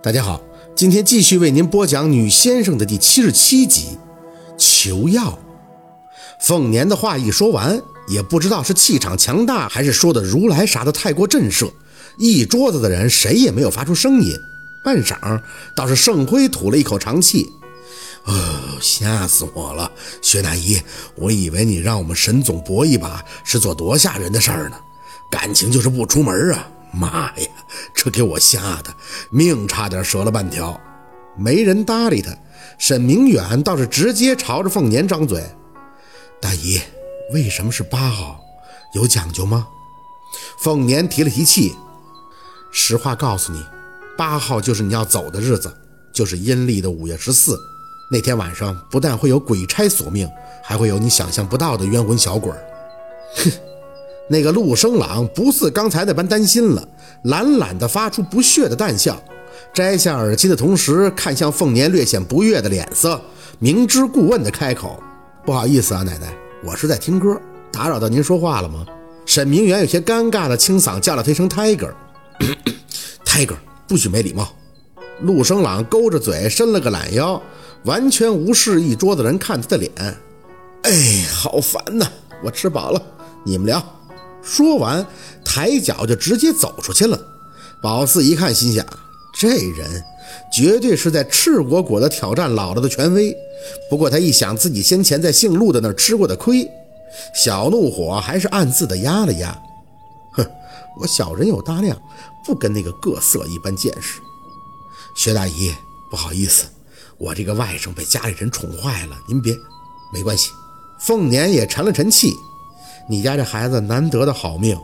大家好，今天继续为您播讲《女先生》的第七十七集。求药。凤年的话一说完，也不知道是气场强大，还是说的如来啥的太过震慑，一桌子的人谁也没有发出声音。半晌，倒是盛辉吐了一口长气：“哦，吓死我了，薛大姨，我以为你让我们沈总搏一把是做多吓人的事儿呢，感情就是不出门啊。”妈呀！这给我吓得命差点折了半条。没人搭理他，沈明远倒是直接朝着凤年张嘴：“大姨，为什么是八号？有讲究吗？”凤年提了提气：“实话告诉你，八号就是你要走的日子，就是阴历的五月十四。那天晚上不但会有鬼差索命，还会有你想象不到的冤魂小鬼。”哼。那个陆生朗不似刚才那般担心了，懒懒地发出不屑的淡笑，摘下耳机的同时看向凤年略显不悦的脸色，明知故问的开口：“不好意思啊，奶奶，我是在听歌，打扰到您说话了吗？”沈明远有些尴尬的清嗓叫了他一声 “Tiger”，“Tiger”，不许没礼貌。陆生朗勾着嘴伸了个懒腰，完全无视一桌子人看他的脸。哎，好烦呐！我吃饱了，你们聊。说完，抬脚就直接走出去了。宝四一看，心想：这人绝对是在赤果果的挑战姥姥的权威。不过他一想自己先前在姓陆的那儿吃过的亏，小怒火还是暗自的压了压。哼，我小人有大量，不跟那个各色一般见识。薛大姨，不好意思，我这个外甥被家里人宠坏了，您别，没关系。凤年也沉了沉气。你家这孩子难得的好命，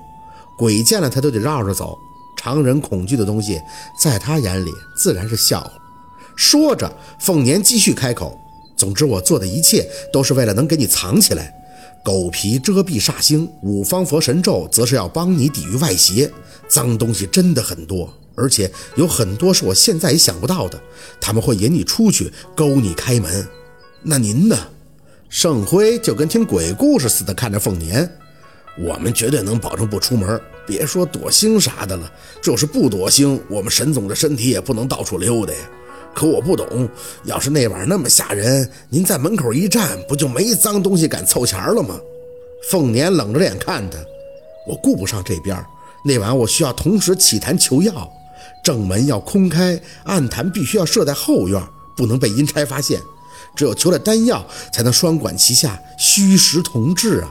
鬼见了他都得绕着走。常人恐惧的东西，在他眼里自然是笑话。说着，凤年继续开口：“总之，我做的一切都是为了能给你藏起来。狗皮遮蔽煞星，五方佛神咒，则是要帮你抵御外邪。脏东西真的很多，而且有很多是我现在也想不到的。他们会引你出去，勾你开门。那您呢？”盛辉就跟听鬼故事似的看着凤年，我们绝对能保证不出门，别说躲星啥的了，就是不躲星，我们沈总的身体也不能到处溜达呀。可我不懂，要是那晚那么吓人，您在门口一站，不就没脏东西敢凑钱了吗？凤年冷着脸看他，我顾不上这边，那晚我需要同时起坛求药，正门要空开，暗坛必须要设在后院，不能被阴差发现。只有求了丹药，才能双管齐下，虚实同治啊！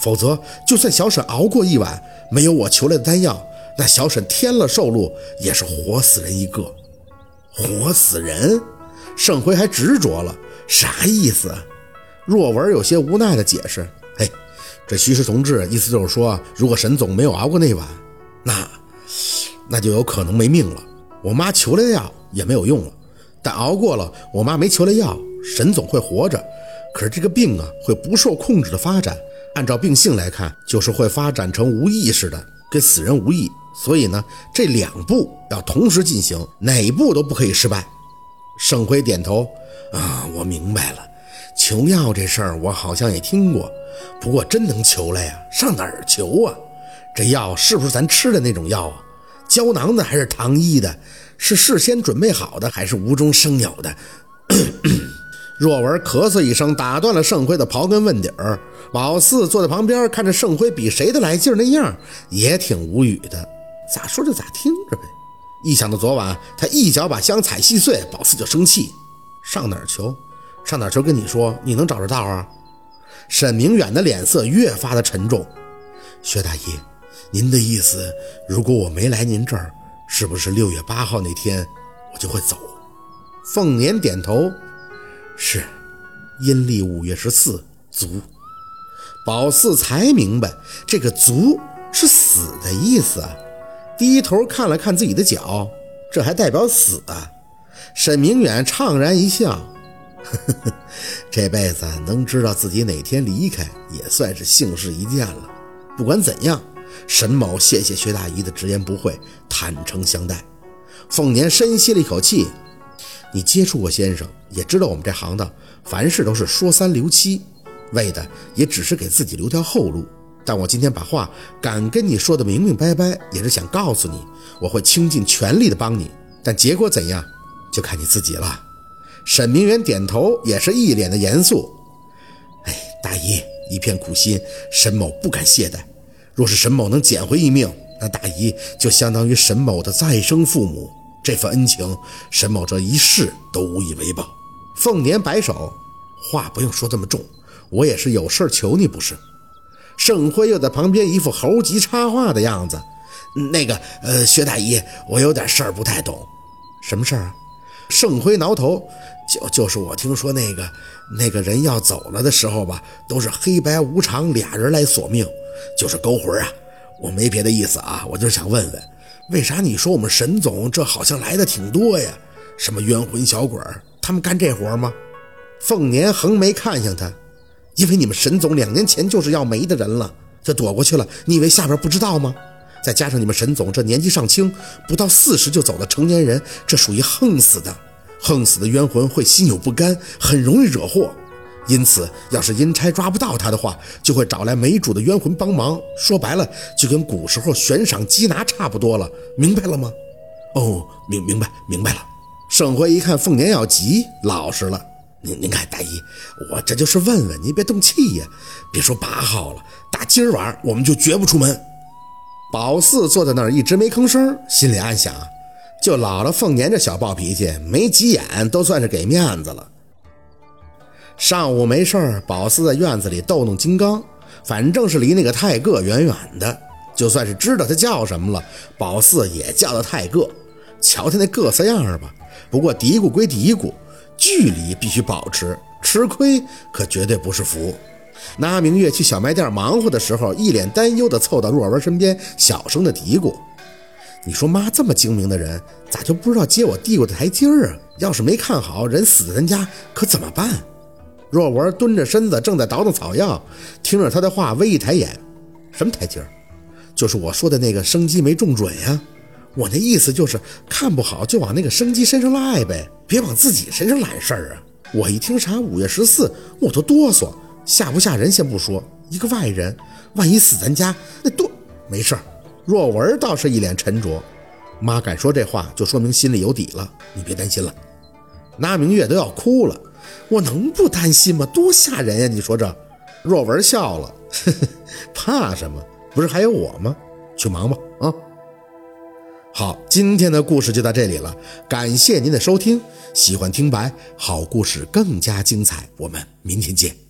否则，就算小沈熬过一晚，没有我求来的丹药，那小沈添了寿禄，也是活死人一个。活死人？盛辉还执着了，啥意思？若文有些无奈的解释：“嘿，这虚实同治，意思就是说，如果沈总没有熬过那晚，那那就有可能没命了。我妈求来的药也没有用了，但熬过了，我妈没求来药。”沈总会活着，可是这个病啊会不受控制的发展。按照病性来看，就是会发展成无意识的，跟死人无异。所以呢，这两步要同时进行，哪一步都不可以失败。盛辉点头，啊，我明白了。求药这事儿我好像也听过，不过真能求来呀？上哪儿求啊？这药是不是咱吃的那种药啊？胶囊的还是糖衣的？是事先准备好的还是无中生有的？若文咳嗽一声，打断了盛辉的刨根问底儿。宝四坐在旁边，看着盛辉比谁都来劲儿那样，也挺无语的。咋说就咋听着呗。一想到昨晚他一脚把香踩稀碎，宝四就生气。上哪儿求？上哪儿求？跟你说，你能找着道啊？沈明远的脸色越发的沉重。薛大姨，您的意思，如果我没来您这儿，是不是六月八号那天我就会走？凤年点头。是，阴历五月十四足，宝四才明白这个足是死的意思啊！低头看了看自己的脚，这还代表死啊！沈明远怅然一笑，呵呵呵，这辈子能知道自己哪天离开，也算是幸事一件了。不管怎样，沈某谢谢薛大姨的直言不讳，坦诚相待。凤年深吸了一口气。你接触过先生，也知道我们这行当凡事都是说三留七，为的也只是给自己留条后路。但我今天把话敢跟你说的明明白白，也是想告诉你，我会倾尽全力的帮你。但结果怎样，就看你自己了。沈明远点头，也是一脸的严肃。哎，大姨一片苦心，沈某不敢懈怠。若是沈某能捡回一命，那大姨就相当于沈某的再生父母，这份恩情，沈某这一世都无以为报。凤年摆手，话不用说这么重，我也是有事求你，不是？盛辉又在旁边一副猴急插话的样子。那个，呃，薛大姨，我有点事儿不太懂。什么事儿啊？盛辉挠头，就就是我听说那个那个人要走了的时候吧，都是黑白无常俩人来索命，就是勾魂啊。我没别的意思啊，我就是想问问，为啥你说我们沈总这好像来的挺多呀？什么冤魂小鬼，他们干这活吗？凤年横眉看向他，因为你们沈总两年前就是要没的人了，就躲过去了。你以为下边不知道吗？再加上你们沈总这年纪尚轻，不到四十就走的成年人，这属于横死的。横死的冤魂会心有不甘，很容易惹祸。因此，要是阴差抓不到他的话，就会找来没主的冤魂帮忙。说白了，就跟古时候悬赏缉拿差不多了。明白了吗？哦，明明白明白了。盛辉一看凤年要急，老实了。您您看，大姨，我这就是问问，您别动气呀。别说八号了，打今儿晚我们就绝不出门。宝四坐在那儿一直没吭声，心里暗想：就姥姥凤年这小暴脾气，没急眼都算是给面子了。上午没事儿，宝四在院子里逗弄金刚，反正是离那个泰个远远的。就算是知道他叫什么了，宝四也叫他泰个。瞧他那各色样儿吧，不过嘀咕归嘀咕，距离必须保持，吃亏可绝对不是福。那明月去小卖店忙活的时候，一脸担忧地凑到若文身边，小声地嘀咕：“你说妈这么精明的人，咋就不知道接我递过的台阶儿啊？要是没看好人死在咱家，可怎么办？”若文蹲着身子，正在倒腾草药，听着他的话，微一抬眼：“什么台阶儿？就是我说的那个生机没中准呀。我那意思就是看不好就往那个生机身上赖呗，别往自己身上揽事儿啊。”我一听啥五月十四，我都哆嗦。吓不吓人先不说，一个外人，万一死咱家那多没事儿。若文倒是一脸沉着，妈敢说这话，就说明心里有底了。你别担心了。那明月都要哭了，我能不担心吗？多吓人呀！你说这。若文笑了，呵呵，怕什么？不是还有我吗？去忙吧，啊。好，今天的故事就到这里了，感谢您的收听。喜欢听白好故事更加精彩，我们明天见。